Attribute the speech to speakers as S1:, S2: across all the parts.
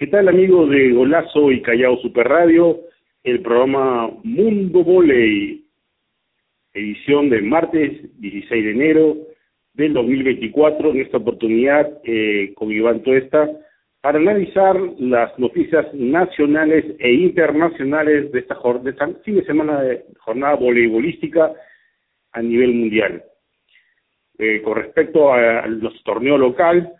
S1: ¿Qué tal amigos de Golazo y Callao Super Radio? El programa Mundo Voley, edición del martes 16 de enero del 2024. En esta oportunidad eh, con Iván Tuesta para analizar las noticias nacionales e internacionales de esta, de esta fin de semana de jornada voleibolística a nivel mundial. Eh, con respecto a, los torneos local,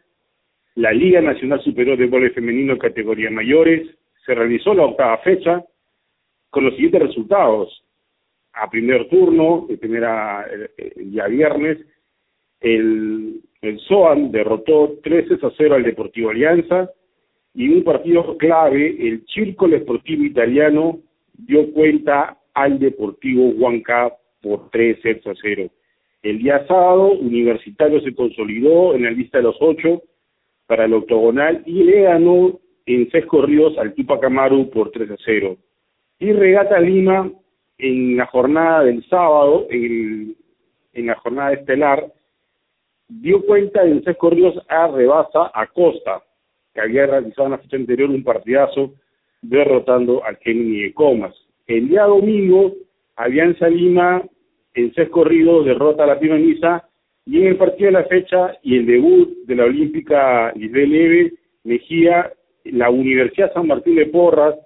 S1: la Liga Nacional Superior de Voleibol Femenino categoría mayores se realizó la octava fecha con los siguientes resultados. A primer turno, de primera el día viernes, el, el SOAN derrotó 13 a 0 al Deportivo Alianza y un partido clave, el Círculo Esportivo Italiano dio cuenta al Deportivo Huanca por 3 a 0. El día sábado, Universitario se consolidó en la lista de los ocho para el octogonal y le ganó en seis corridos al Tupac Amaru por 3 a 0. Y Regata Lima en la jornada del sábado, en, en la jornada estelar, dio cuenta en seis corridos a Rebasa a Costa, que había realizado en la fecha anterior un partidazo derrotando al Gemini de Comas. El día domingo, Alianza Lima en seis corridos derrota a la Misa y en el partido de la fecha y el debut de la Olímpica Lisbeth Leve, Mejía, la Universidad San Martín de Porras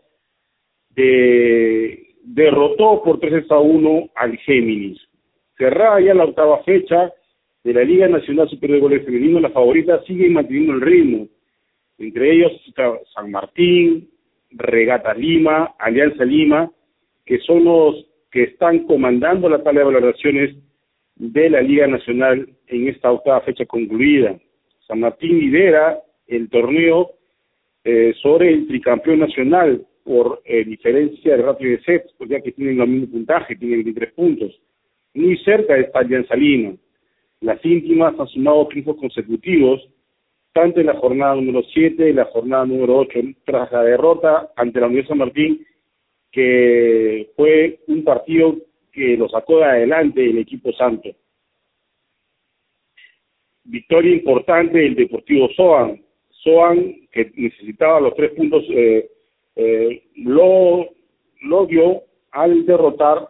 S1: de, derrotó por 3 a 1 al Géminis. Cerrada ya la octava fecha de la Liga Nacional Superior de Goles Femenino, las favoritas siguen manteniendo el ritmo. Entre ellos San Martín, Regata Lima, Alianza Lima, que son los que están comandando la tabla de valoraciones de la Liga Nacional en esta octava fecha concluida. San Martín lidera el torneo eh, sobre el tricampeón nacional por eh, diferencia de ratio de sets, pues ya que tienen el mismo puntaje, tienen 23 puntos. Muy cerca está Lima. Las íntimas han sumado triunfos consecutivos, tanto en la jornada número 7 y la jornada número 8, tras la derrota ante la Universidad San Martín que fue un partido que lo sacó de adelante el equipo santo. Victoria importante del Deportivo Soan. Soan, que necesitaba los tres puntos, eh, eh, lo, lo dio al derrotar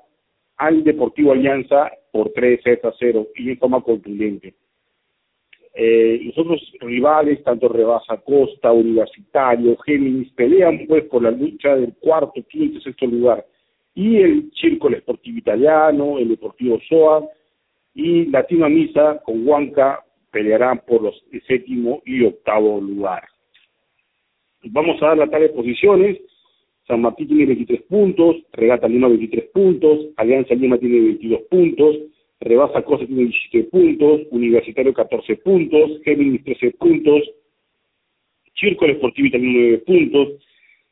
S1: al Deportivo Alianza por 3 a 0 y en forma contundente. Eh, los otros rivales, tanto Rebasa Costa, Universitario, Géminis, pelean pues por la lucha del cuarto, quinto sexto lugar. Y el Círculo Esportivo Italiano, el Deportivo SOA y Latino Misa con Huanca pelearán por los séptimo y octavo lugar. Vamos a dar la tabla de posiciones. San Martín tiene 23 puntos, Regata Lima 23 puntos, Alianza Lima tiene 22 puntos, Rebasa Cosa tiene 17 puntos, Universitario 14 puntos, Géminis 13 puntos, Círculo Esportivo también 9 puntos,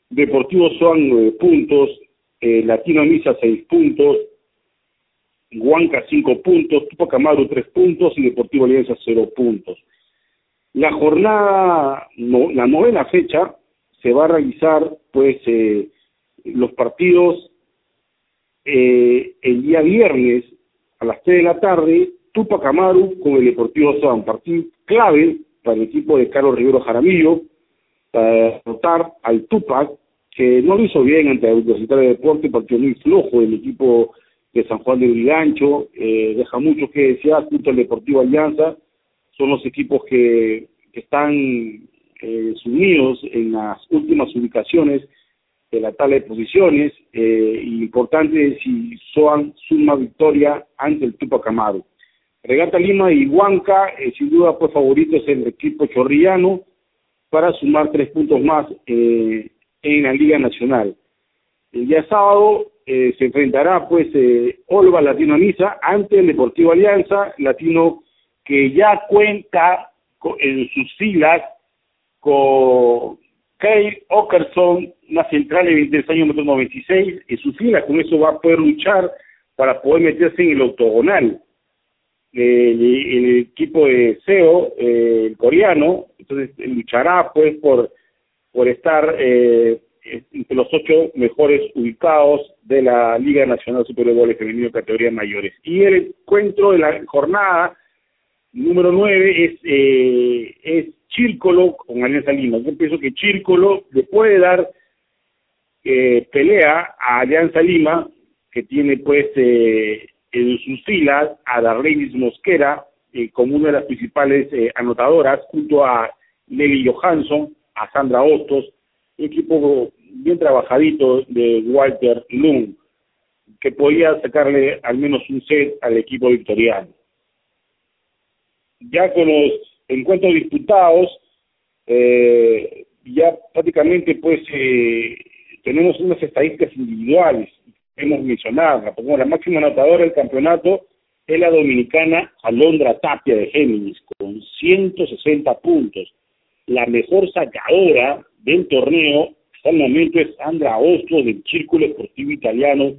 S1: Deportivo Soan 9 puntos, eh, Latino Misa 6 puntos, Huanca 5 puntos, Tupac Amaru 3 puntos. Y Deportivo Alianza 0 puntos. La jornada, no, la novena fecha, se va a realizar pues eh, los partidos eh, el día viernes a las 3 de la tarde, Tupac Amaru con el Deportivo San, partido clave para el equipo de Carlos Rivero Jaramillo, para derrotar al Tupac, que no lo hizo bien ante la Universitaria de Deporte, partido muy flojo del equipo de San Juan de Brigancho, eh, deja mucho que desear junto al Deportivo Alianza, son los equipos que, que están eh, sumidos en las últimas ubicaciones de la tabla de posiciones, eh, importante si Soan suma victoria ante el Tupac Amaru. Regata Lima y Huanca, eh, sin duda, pues favoritos el equipo chorrillano para sumar tres puntos más eh, en la Liga Nacional. El día sábado eh, se enfrentará pues eh, Olva Latino Anisa ante el Deportivo Alianza, Latino que ya cuenta en sus filas con Kyle Okerson, una central de 23 años, metro 96, en su fila, con eso va a poder luchar para poder meterse en el octogonal. El, equipo de SEO, eh, el coreano, entonces luchará pues por, por estar eh, entre los ocho mejores ubicados de la Liga Nacional Superior de Femenino categoría mayores. Y el encuentro de la jornada número 9 es, eh, es Chírcolo con Alianza Lima. Yo pienso que Chírcolo le puede dar eh, pelea a Alianza Lima, que tiene pues eh, en sus filas a Darlenis Mosquera eh, como una de las principales eh, anotadoras, junto a Nelly Johansson, a Sandra Hostos, un equipo bien trabajadito de Walter Lund, que podía sacarle al menos un set al equipo victoriano. Ya con los encuentros disputados, eh, ya prácticamente pues eh, tenemos unas estadísticas individuales, hemos mencionado, la, la máxima anotadora del campeonato es la dominicana Alondra Tapia de Géminis, con 160 puntos. La mejor sacadora del torneo hasta el momento es Sandra Ostro del Círculo Deportivo Italiano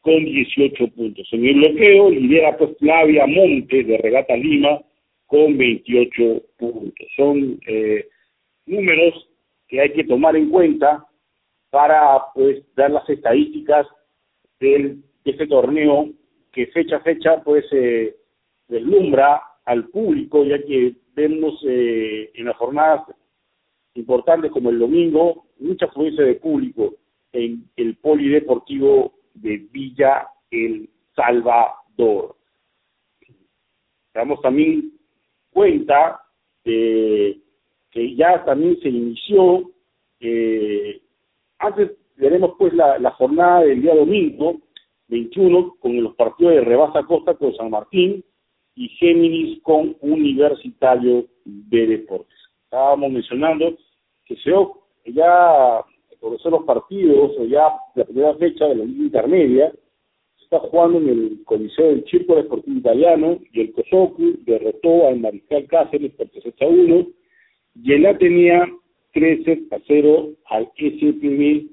S1: con 18 puntos. En el bloqueo lidera pues Flavia Montes de Regata Lima con 28 puntos. Son eh, números que hay que tomar en cuenta para pues dar las estadísticas del, de este torneo que fecha a fecha pues eh, deslumbra al público ya que vemos eh, en las jornadas importantes como el domingo mucha afluencia de público en el polideportivo de Villa El Salvador. Damos también cuenta de que ya también se inició, eh, antes veremos pues la, la jornada del día domingo, 21 con los partidos de Rebasa Costa con San Martín y Géminis con Universitario de Deportes. Estábamos mencionando que se ya por los partidos, o ya la primera fecha de la Liga Intermedia, está jugando en el Coliseo del Círculo Deportivo Italiano y el Cosocu derrotó al Mariscal Cáceres por 3 a 1 y el tenía 13 a 0 al SPB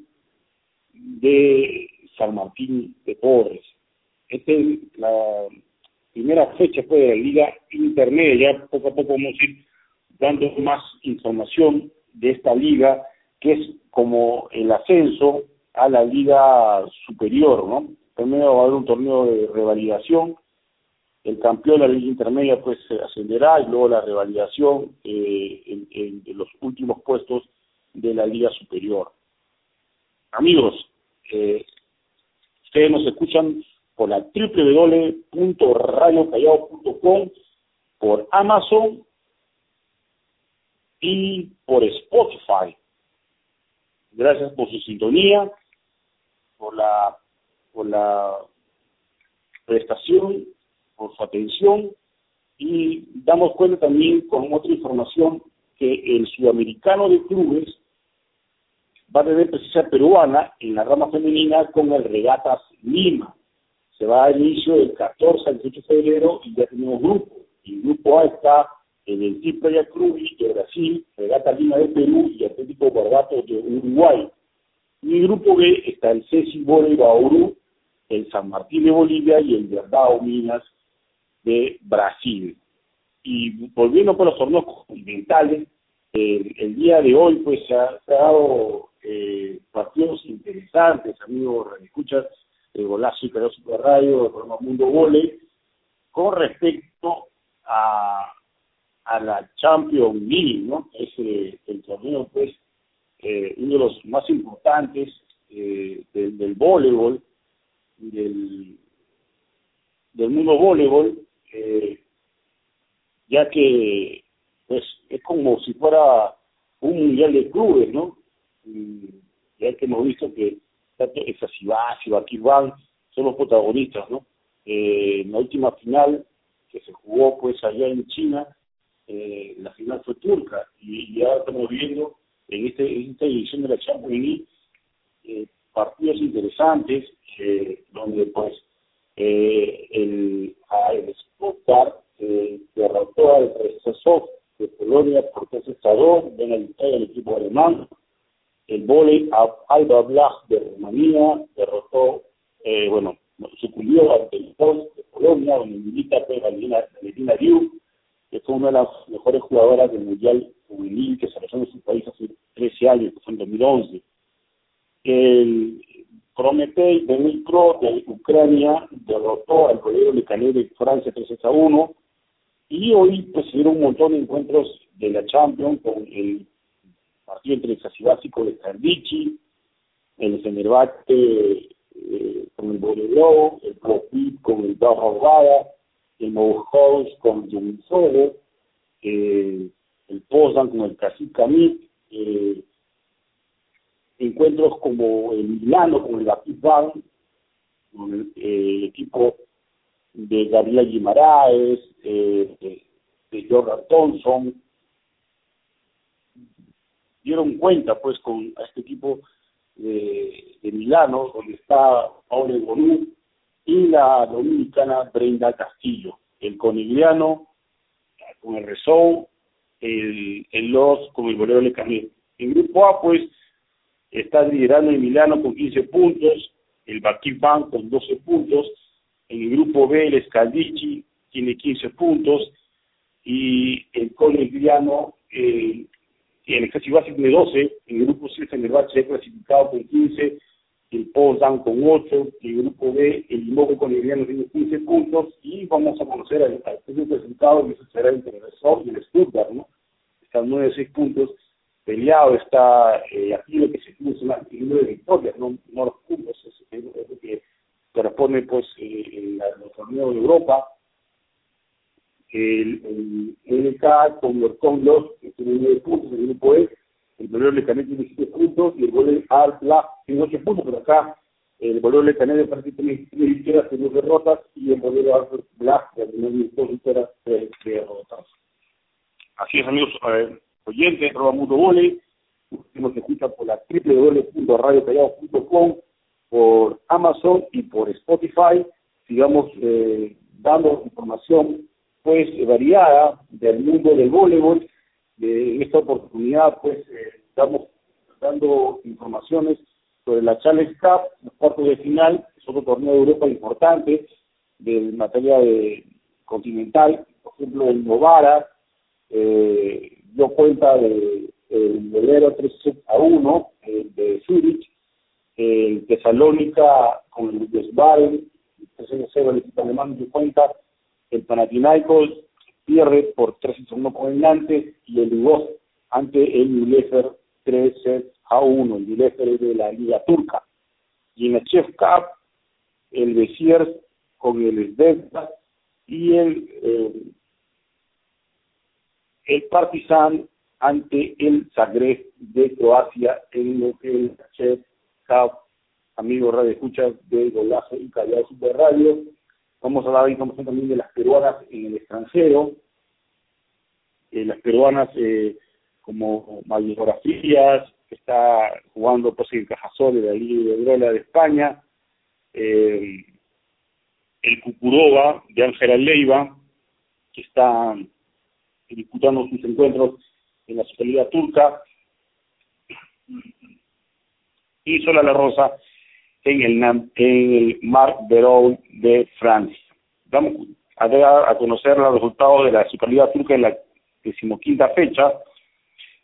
S1: de San Martín de Porres. Esta es la primera fecha pues, de la Liga Intermedia. Ya poco a poco vamos a ir dando más información de esta liga, que es como el ascenso a la Liga Superior, ¿no? Primero va a haber un torneo de revalidación, el campeón de la Liga Intermedia pues ascenderá y luego la revalidación eh, en, en, los últimos puestos de la Liga Superior. Amigos, eh, Ustedes nos escuchan por la www.radiocallao.com, por Amazon y por Spotify. Gracias por su sintonía, por la, por la prestación, por su atención y damos cuenta también con otra información que el sudamericano de clubes va a tener presencia peruana en la rama femenina con el Regatas Lima. Se va a inicio del 14 al 18 de febrero y ya tenemos grupo. Y el grupo A está en el Team Playa Cruz de Brasil, Regata Lima de Perú y Atlético Guardato de Uruguay. Y el grupo B está el Ceci Bore Bauru, el San Martín de Bolivia y el Verdao Minas de Brasil. Y volviendo por los torneos continentales, el, día de hoy pues se ha, dado eh, partidos interesantes, amigos escuchas, el Golazo y Canal Super Radio, el programa Mundo Vole, con respecto a, a la Champions League, ¿no? Es el torneo, pues, eh, uno de los más importantes eh, del, del voleibol, del, del mundo voleibol, eh, ya que pues es como si fuera un mundial de clubes, ¿no? Ya que hemos visto que tanto Esasibás y Bakirban son los protagonistas, ¿no? Eh, en la última final que se jugó pues allá en China, eh, la final fue turca y ya estamos viendo en, este, esta edición de la Champions League eh, partidos interesantes eh, donde pues eh, el, a el Stuttgart eh, derrotó al Rezazov de Polonia por tercer estado, ven el del equipo alemán. El volei Alba Blach de Rumanía derrotó, eh, bueno, sucumbió ante el Post de Polonia, donde milita Valentina Diu, que fue una de las mejores jugadoras del Mundial Juvenil que se realizó en su país hace 13 años, que fue en 2011. El Prometei de Micro de Ucrania derrotó al colegio Calais de Francia 3 a 1 Y hoy pues un montón de encuentros de la Champions con el partido entre el Sasibásico de Cardici, el Fenerbahce eh, con el Bolero, el Profit con el Baja el Mohouse con el Solo, eh, el Poznan con el Cacique eh, encuentros como el Milano con el Batistán, con el, eh, equipo de Gabriela Guimaraes, de Jordan Thompson, dieron cuenta pues con este equipo de, de Milano, donde está Paolo Bonú y la dominicana Brenda Castillo, el conigliano con el Rezón, el, el Los con el Bolero de Camino. En grupo A, pues, está liderando el Milano con 15 puntos, el Bank con 12 puntos, en el grupo B el Scaldici tiene 15 puntos y el Conegliano eh, el Ejército Básico tiene 12, en el grupo C el Fenerbahce ha clasificado con 15, el Potsdam con 8, en el grupo B el Limoco Conegliano tiene 15 puntos y vamos a conocer al, al presentado que será entre el Resort y el Stuttgart, ¿no? Están 9 6 puntos peleado, está eh, aquí lo que se tiene es un número de victorias, no, no los puntos, es, lo que corresponde pues eh, en los torneos de Europa. El, el NK con los Conglos, que tiene 9 puntos, el grupo E, el Bolero Lecanet tiene 7 puntos y el Bolero Art tiene 8 puntos, pero acá el Bolero Lecanet de parece tiene 3 victorias y 2 derrotas y el Bolero Art Black tiene 2 victorias y 3 derrotas. Así es, amigos. Eh, oyentes, arroba Mundo Vole, nos escucha por la www.radiocallao.com, por Amazon y por Spotify. Sigamos eh, dando información pues variada del mundo del voleibol. De, esta oportunidad pues eh, estamos dando informaciones sobre la Challenge Cup, los cuartos de final, es otro torneo de Europa importante, de materia de continental, por ejemplo el Novara, eh, dio cuenta de el Bolero 3 a 1 de Zurich, el Tesalónica con el Bundesbaden, 3 a 0 el equipo alemán dio cuenta, el Panathinaikos pierde por 3 a 1 con el Nantes y el Lugos ante el Bielefer 3 a 1, el Bielefer es de la Liga Turca. Y en la Chef Cup, el Besiers con el Svezda y el eh, el Partizan ante el Zagreb de Croacia en lo que el chef Cup, amigos radio escuchas de Golazo y Callao Super Radio. Vamos a dar información también de las peruanas en el extranjero. Eh, las peruanas eh, como Frías, que está jugando pues en Cajasol de la Liga de Drola de España. Eh, el Cucuroba de Ángela Leiva, que está disputando sus encuentros en la Superliga Turca, y Sola La Rosa en el, en el Marc Beroul de Francia. Vamos a dar a conocer los resultados de la Superliga Turca en la decimoquinta fecha.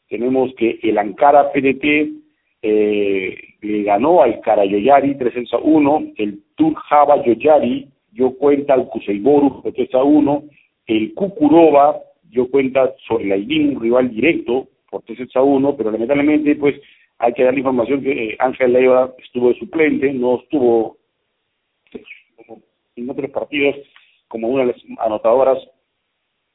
S1: Tenemos que el Ankara PDT eh, le ganó al Karayoyari 3 a 1, el Turjaba Yoyari dio cuenta al Kuseiboru 3 a 1, el Kukurova dio cuenta sobre la IBIN, un rival directo, por 3 a 1, pero lamentablemente pues hay que dar la información que eh, Ángel Leiva estuvo de suplente, no estuvo en otros partidos como una de las anotadoras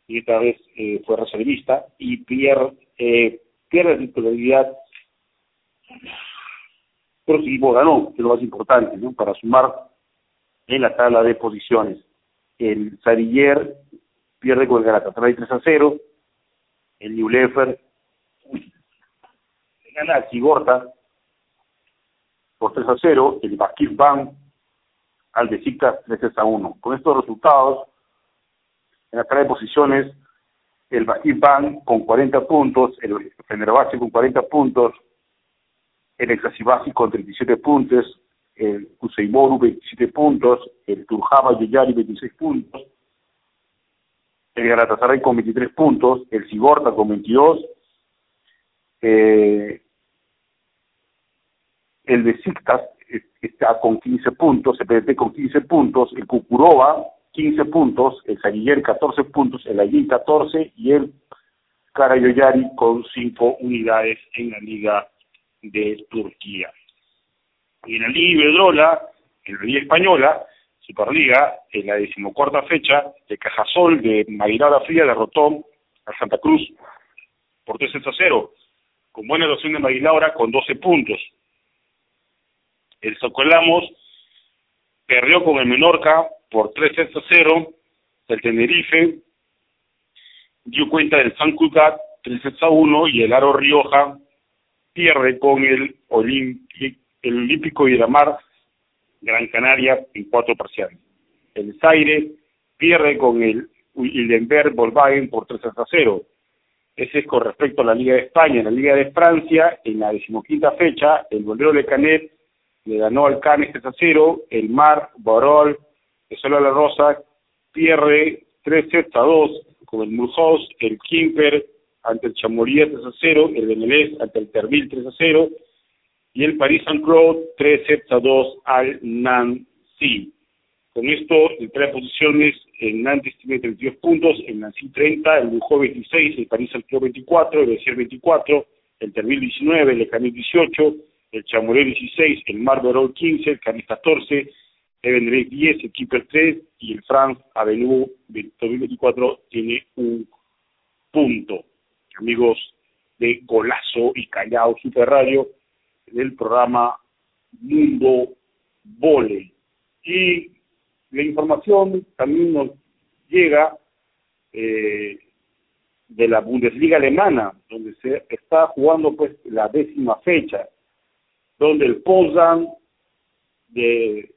S1: y esta vez eh, fue reservista y pierde, eh, pierde la titularidad pero sí ganó, que es lo más importante, ¿no? para sumar en la tabla de posiciones. El Sariller pierde con el Galatasaray 3 a 0, el New Lefer gana al Sigorta por 3 a 0, el Bakir Bank al Besiktas 3 a 1. Con estos resultados, en la tabla de posiciones, el Bakir Bank con 40 puntos, el Fenerbahce con 40 puntos, el Exasibasi con 37 puntos, el Kuseimoru 27 puntos, el Turjaba Yeyari 26 puntos, el Galatasaray con 23 puntos, el Sigorta con 22, eh, el Sictas está con 15 puntos, el PDT con 15 puntos, el Cucuroba 15 puntos, el Sariller 14 puntos, el Ayin 14 y el Karayoyari con 5 unidades en la Liga de Turquía. Y en la Liga Iberdrola, en la Liga Española, Superliga, en la decimocuarta fecha, de Cajasol de Maguilada Fría derrotó a Santa Cruz por 3 a 0, con buena actuación de Maguilaura con 12 puntos. El Socolamos perdió con el Menorca por 3 a 0, el Tenerife dio cuenta del San Cucat 3 a 1 y el Aro Rioja pierde con el, el Olímpico y la Mar Gran Canaria en cuatro parciales. El Zaire pierde con el Hildenberg Volkswagen por 3 a 0. Ese es con respecto a la Liga de España. En la Liga de Francia, en la decimoquinta fecha, el Bolero de Canet le ganó al Canes 3 a 0. El Mar, Borol, el Solo La Rosa pierde 3 a 2 con el Mulhouse, el Kimper ante el Chamoría 3 a 0, el Benelés ante el Terville 3 a 0 y el Paris Saint-Claude 3 sets a 2 al Nancy. Con esto, en tres posiciones, el Nantes tiene 32 puntos, el Nancy 30, el Bujó 26, el Paris Saint-Claude 24, el Bessier 24, el Terville 19, el Canet 18, el Chamoré 16, el Mar 15, el Canet 14, el Benelec 10, el Keeper 3 y el France Avenue 2024 tiene un punto. Amigos de Golazo y Callao Super Radio, del programa Mundo Vole. Y la información también nos llega eh, de la Bundesliga alemana, donde se está jugando pues la décima fecha, donde el Potsdam de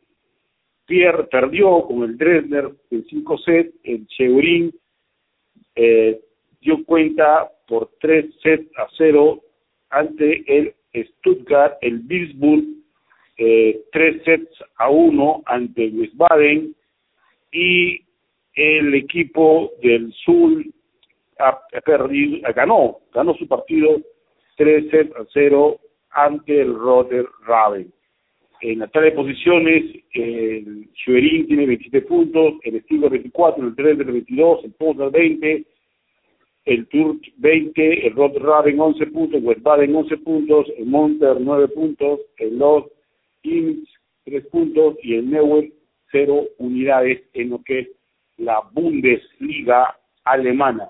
S1: Pierre perdió con el Dresdner en 5 sets, el Cheurin eh, dio cuenta por 3 sets a 0 ante el Stuttgart, el Bilsburg, eh, tres sets a uno ante Wiesbaden y el equipo del Sur ha, perdido, ganó, ganó su partido tres sets a cero ante el Rotter Raven. En la tabla de posiciones, el Schwerin tiene 27 puntos, el Stigler 24, el 3 22, el Potsdam 20, el Turk 20, el Rod Raven 11 puntos, el Baden 11 puntos, el Monter 9 puntos, el Los Inns 3 puntos y el Neuer 0 unidades en lo que es la Bundesliga alemana.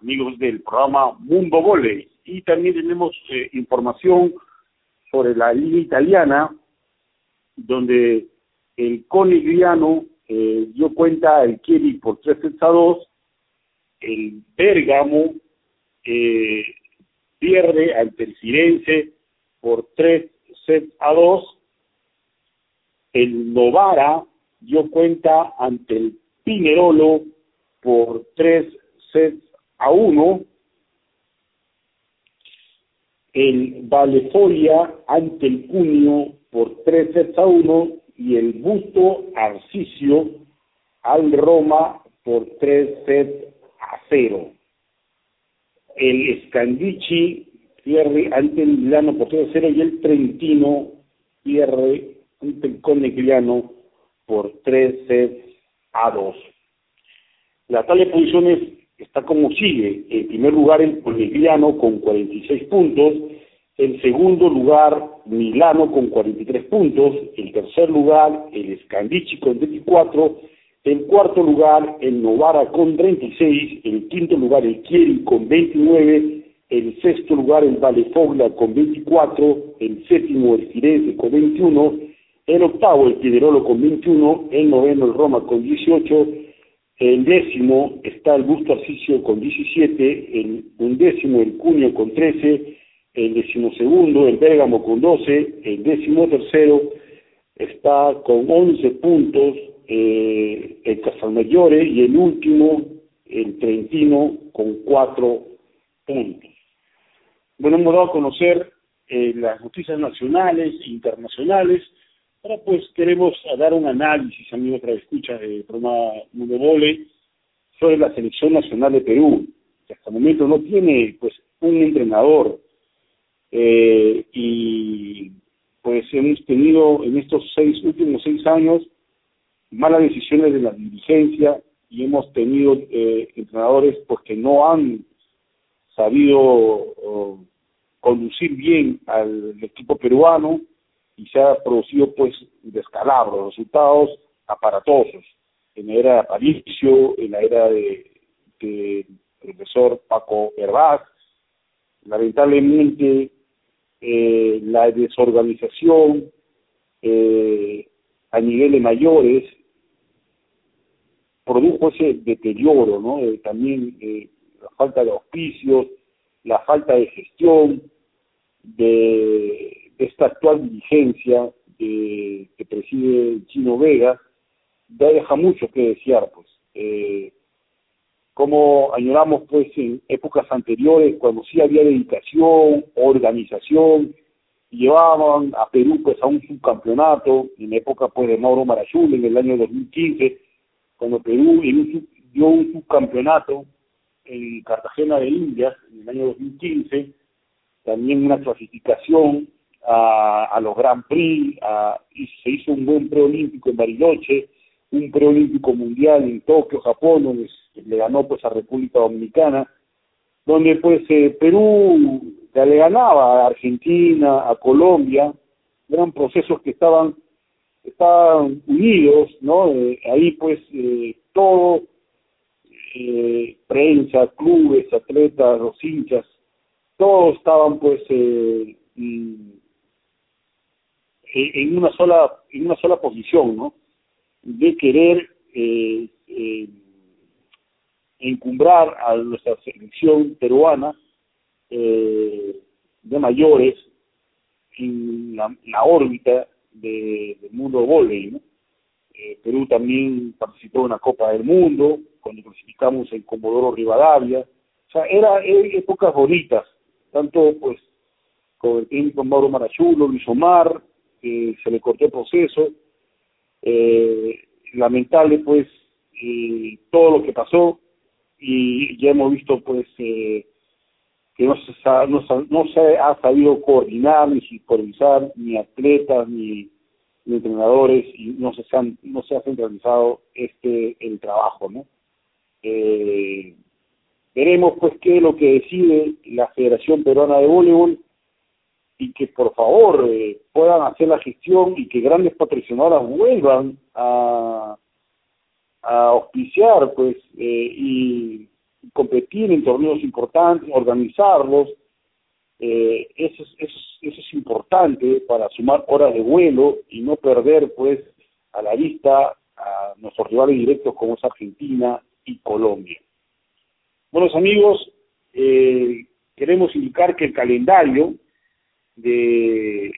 S1: Amigos del programa Mundo Volley. Y también tenemos eh, información sobre la Liga Italiana, donde el Conigliano eh, dio cuenta al Chieri por 3 sets a 2 el Bérgamo eh, pierde al Firenze por 3 sets a 2. El Novara dio cuenta ante el Pinerolo por 3 sets a 1. El Valefolia ante el Cunio por 3 sets a 1 y el Busto Arcicio al Roma por 3 sets a cero. El Scandici pierde ante el Milano por 3 a 0 y el Trentino pierde ante el Conegliano por 3 sets a 2. La tabla de posiciones está como sigue. En primer lugar el Conegliano con 46 puntos, en segundo lugar Milano con 43 puntos, en tercer lugar el Scandici con 24 en cuarto lugar, el Novara con 36. En quinto lugar, el Chieri con 29. En sexto lugar, el Valefogla con 24. En séptimo, el Firenze con 21. En octavo, el Piderolo con 21. En noveno, el Roma con 18. En décimo está el Busto Arcicio con 17. En undécimo, el Cunio con 13. El decimosegundo, el Bérgamo con 12. El décimo tercero está con 11 puntos eh, el Casalmayore y el último, el Trentino, con cuatro puntos. Bueno, hemos dado a conocer eh, las noticias nacionales e internacionales. Ahora pues queremos dar un análisis, amigos para escucha de programa Mundo Vole, sobre la selección nacional de Perú, que hasta el momento no tiene pues un entrenador. Eh, y pues hemos tenido en estos seis últimos seis años malas decisiones de la dirigencia y hemos tenido eh, entrenadores pues que no han sabido conducir bien al equipo peruano y se ha producido pues descalabro, resultados aparatosos en la era de Aparicio, en la era de, de profesor Paco Herbaz, lamentablemente eh, la desorganización eh, a niveles mayores produjo ese deterioro, ¿no? Eh, también eh, la falta de auspicios, la falta de gestión de, esta actual dirigencia que preside Chino Vega, deja mucho que desear, pues. Eh, como añoramos, pues, en épocas anteriores, cuando sí había dedicación, organización, llevaban a Perú, pues, a un subcampeonato, en la época, pues, de Mauro Marachul, en el año 2015, cuando Perú dio un subcampeonato en Cartagena de Indias, en el año 2015, también una clasificación a, a los Grand Prix, a, y se hizo un buen preolímpico en Bariloche, un preolímpico mundial en Tokio, Japón, donde le ganó pues a República Dominicana, donde pues eh, Perú ya le ganaba a Argentina, a Colombia, eran procesos que estaban estaban unidos, ¿no? Eh, ahí pues eh, todo, eh, prensa, clubes, atletas, los hinchas, todos estaban pues eh, en una sola en una sola posición, ¿no? de querer eh, eh, encumbrar a nuestra selección peruana eh, de mayores en la, órbita de, del mundo volei. ¿no? Eh, Perú también participó en una Copa del Mundo, cuando clasificamos en Comodoro Rivadavia. O sea, era, épocas bonitas, tanto pues con el técnico Mauro Marachulo, Luis Omar, que se le cortó el proceso, eh, lamentable pues eh, todo lo que pasó. Y ya hemos visto pues eh, que no se, no, no se ha sabido coordinar ni supervisar ni atletas ni, entrenadores y no se han, no se ha centralizado este el trabajo no eh, veremos pues qué es lo que decide la Federación Peruana de Voleibol y que por favor eh, puedan hacer la gestión y que grandes patrocinadoras vuelvan a, a auspiciar pues eh, y competir en torneos importantes, organizarlos. Eh, eso, es, importante para sumar horas de vuelo y no perder pues a la vista a nuestros rivales directos como es Argentina y Colombia. Bueno amigos, eh, queremos indicar que el calendario de,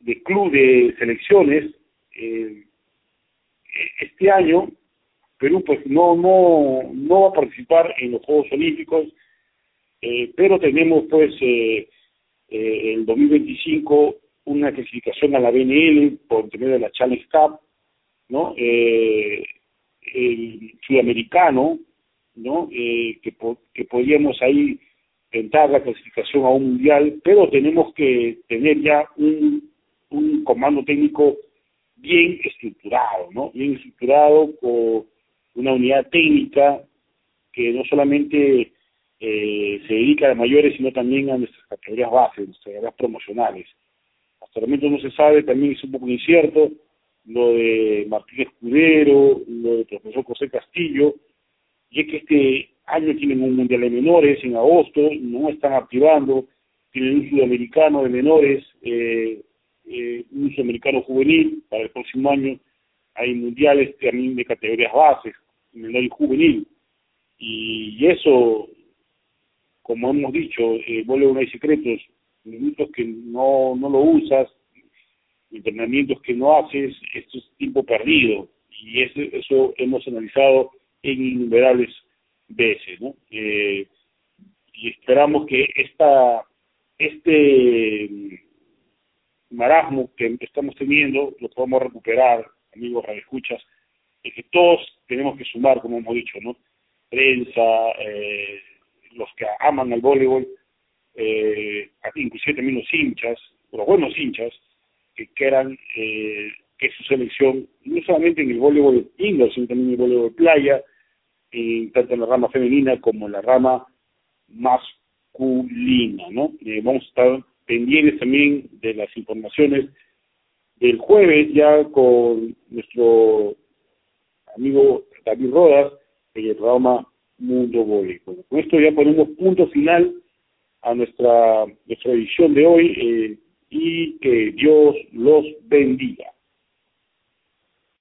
S1: de club de selecciones. Eh, este año Perú pues no no no va a participar en los Juegos Olímpicos, eh, pero tenemos pues eh, eh, el 2025 una clasificación a la BNL por intermedio de la Challenge Cup, ¿no? Eh, el sudamericano, ¿no? Eh, que, que podríamos ahí entrar la clasificación a un mundial, pero tenemos que tener ya un, un comando técnico bien estructurado, ¿no? Bien estructurado con una unidad técnica que no solamente eh, se dedica a mayores, sino también a nuestras categorías bases, nuestras categorías promocionales. Hasta el momento no se sabe, también es un poco incierto, lo de Martín Escudero, lo de profesor José Castillo, y es que este año tienen un mundial de menores en agosto, no están activando, tienen un sudamericano de menores, eh, eh, un sudamericano juvenil, para el próximo año hay mundiales también de categorías bases, menor y juvenil, y, eso, como hemos dicho, eh, vuelve no hay secretos, minutos que no, no lo usas, entrenamientos que no haces, esto es tiempo perdido, y eso, eso hemos analizado en innumerables veces, ¿no? Eh, y esperamos que esta este marasmo que estamos teniendo lo podamos recuperar, amigos escuchas, es que todos tenemos que sumar, como hemos dicho, ¿no? Prensa, eh, los que aman al voleibol, eh, inclusive también los hinchas, los buenos hinchas, que quieran eh, que su selección, no solamente en el voleibol indoor, sino también en el voleibol playa, tanto en la rama femenina como en la rama masculina, ¿no? Eh, vamos a estar pendientes también de las informaciones del jueves ya con nuestro amigo David Rodas en el programa Mundo Voleibol. Con esto ya ponemos punto final a nuestra, nuestra edición de hoy eh, y que Dios los bendiga.